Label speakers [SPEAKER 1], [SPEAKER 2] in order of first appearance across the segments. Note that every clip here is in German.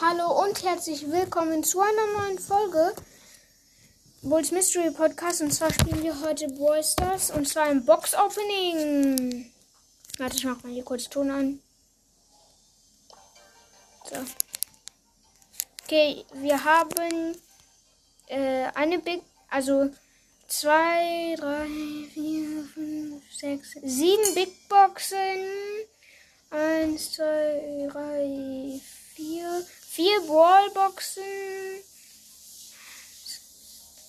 [SPEAKER 1] Hallo und herzlich willkommen zu einer neuen Folge Bulls Mystery Podcast. Und zwar spielen wir heute Brawl Stars und zwar im Box Opening. Warte, ich mach mal hier kurz Ton an. So. Okay, wir haben äh, eine Big, also zwei, drei, vier, fünf, sechs, sieben Big Boxen. Eins, zwei, drei, vier, vier Ballboxen.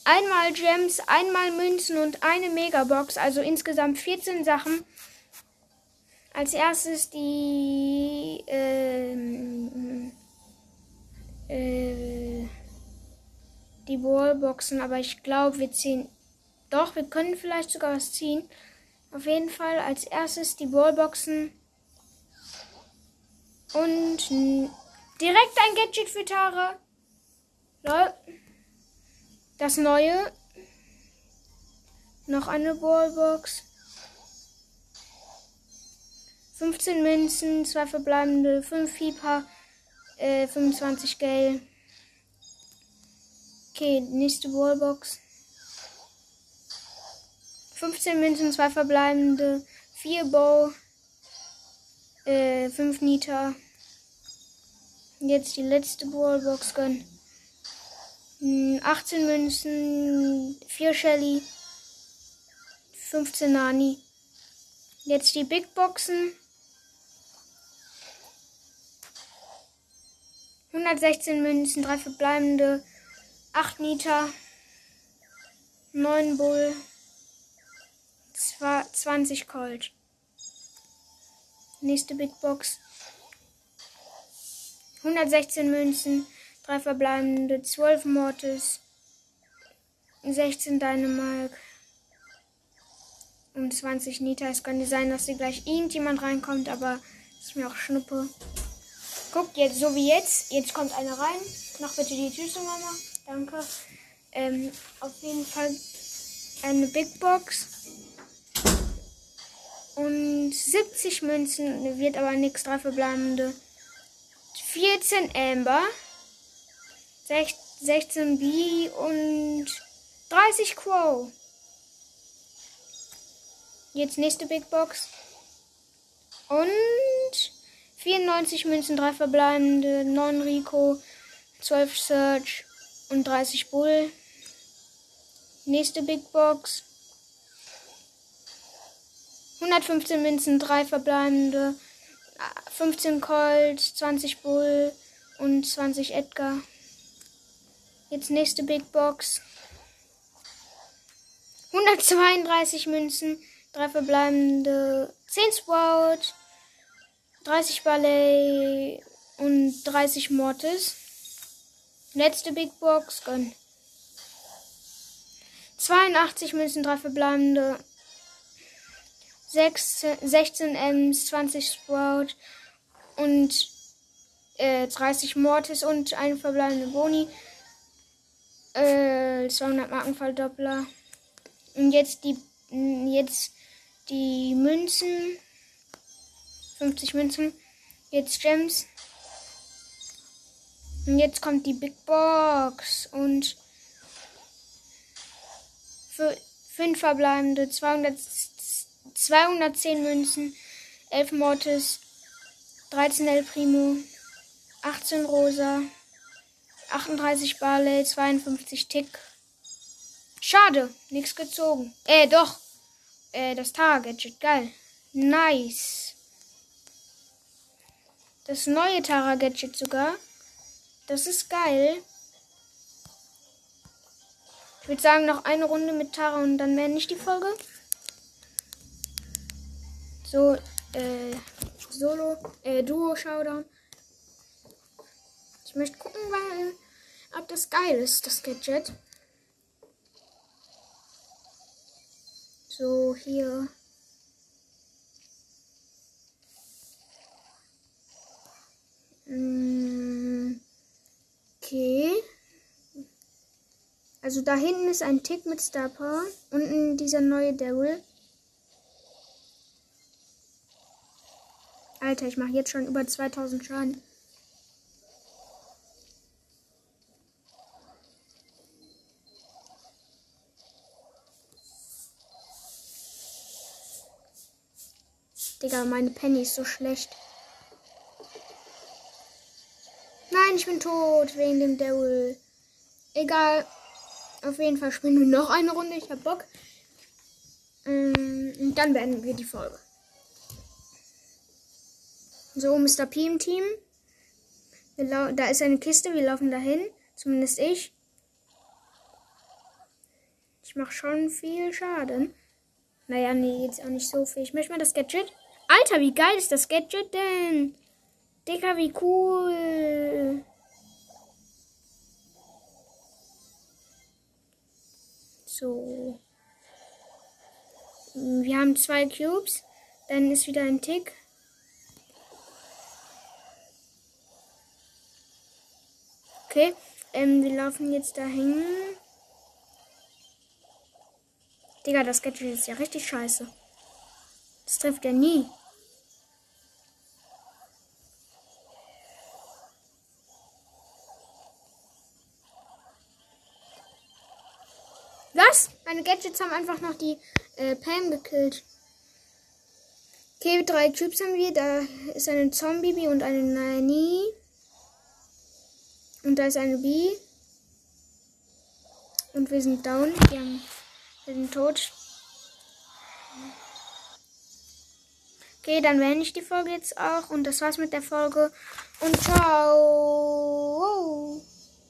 [SPEAKER 1] Einmal Gems, einmal Münzen und eine Megabox, also insgesamt 14 Sachen. Als erstes die ähm, äh, die Ballboxen, aber ich glaube, wir ziehen. Doch, wir können vielleicht sogar was ziehen. Auf jeden Fall als erstes die Ballboxen. Und direkt ein Gadget für Tara. Lol. Das neue. Noch eine Ballbox. 15 Münzen, 2 verbleibende, 5 Fieber, äh, 25 Gale. Okay, nächste Ballbox. 15 Münzen, 2 verbleibende, 4 Bow, äh, 5 Nita. Jetzt die letzte Ballbox gönnen. 18 Münzen, 4 Shelly, 15 Nani. Jetzt die Big Boxen. 116 Münzen, 3 verbleibende, 8 Nita, 9 Bull, 20 Colt. Nächste Big Box. 116 Münzen, 3 verbleibende, 12 Mortis, 16 Dynamite und 20 Nita. Es könnte sein, dass hier gleich irgendjemand reinkommt, aber ist mir auch Schnuppe. Guckt jetzt, so wie jetzt. Jetzt kommt einer rein. Mach bitte die zu, Mama. Danke. Ähm, auf jeden Fall eine Big Box. Und 70 Münzen wird aber nichts. Drei verbleibende. 14 Amber. 16 B und 30 Crow. Jetzt nächste Big Box. Und 94 Münzen, 3 verbleibende, 9 Rico, 12 Search und 30 Bull. Nächste Big Box. 115 Münzen, 3 verbleibende, 15 Colt, 20 Bull und 20 Edgar. Jetzt nächste Big Box. 132 Münzen, 3 verbleibende, 10 Sprout, 30 Ballet und 30 Mortis. Letzte Big Box, gönn. 82 Münzen, 3 verbleibende, 6, 16 Ms, 20 Sprout und äh, 30 Mortis und eine verbleibende Boni. Äh, 200 Markenverdoppler. Und jetzt die, jetzt die Münzen. 50 Münzen. Jetzt Gems. Und jetzt kommt die Big Box. Und für 5 verbleibende 200, 210 Münzen. 11 Mortis. 13 El Primo. 18 Rosa. 38 Barley. 52 Tick. Schade, nichts gezogen. Äh, doch. Äh, das Tara-Gadget, geil. Nice. Das neue Tara-Gadget sogar. Das ist geil. Ich würde sagen, noch eine Runde mit Tara und dann mehr nicht die Folge. So, äh, Solo, äh, Duo-Showdown. Ich möchte gucken, weil, ob das geil ist, das Gadget. So, hier. Mm, okay. Also da hinten ist ein Tick mit Star Power. Unten dieser neue Daryl. Alter, ich mache jetzt schon über 2000 Schaden. Digga, meine Penny ist so schlecht. Nein, ich bin tot wegen dem Devil. Egal. Auf jeden Fall spielen wir noch eine Runde. Ich hab Bock. Ähm, und dann beenden wir die Folge. So, Mr. P im Team. Da ist eine Kiste, wir laufen dahin. Zumindest ich. Ich mache schon viel Schaden. Naja, nee, jetzt auch nicht so viel. Ich möchte mal das Gadget. Alter, wie geil ist das Gadget denn? Digga, wie cool. So. Wir haben zwei Cubes. Dann ist wieder ein Tick. Okay. Ähm, wir laufen jetzt dahin. Digga, das Gadget ist ja richtig scheiße. Das trifft ja nie. Was? Meine Gadgets haben einfach noch die äh, Pam gekillt. Okay, drei Typs haben wir. Da ist eine Zombie und eine Nani. Und da ist eine B. Und wir sind down. Wir, haben, wir sind tot. Okay, dann beende ich die Folge jetzt auch. Und das war's mit der Folge. Und ciao.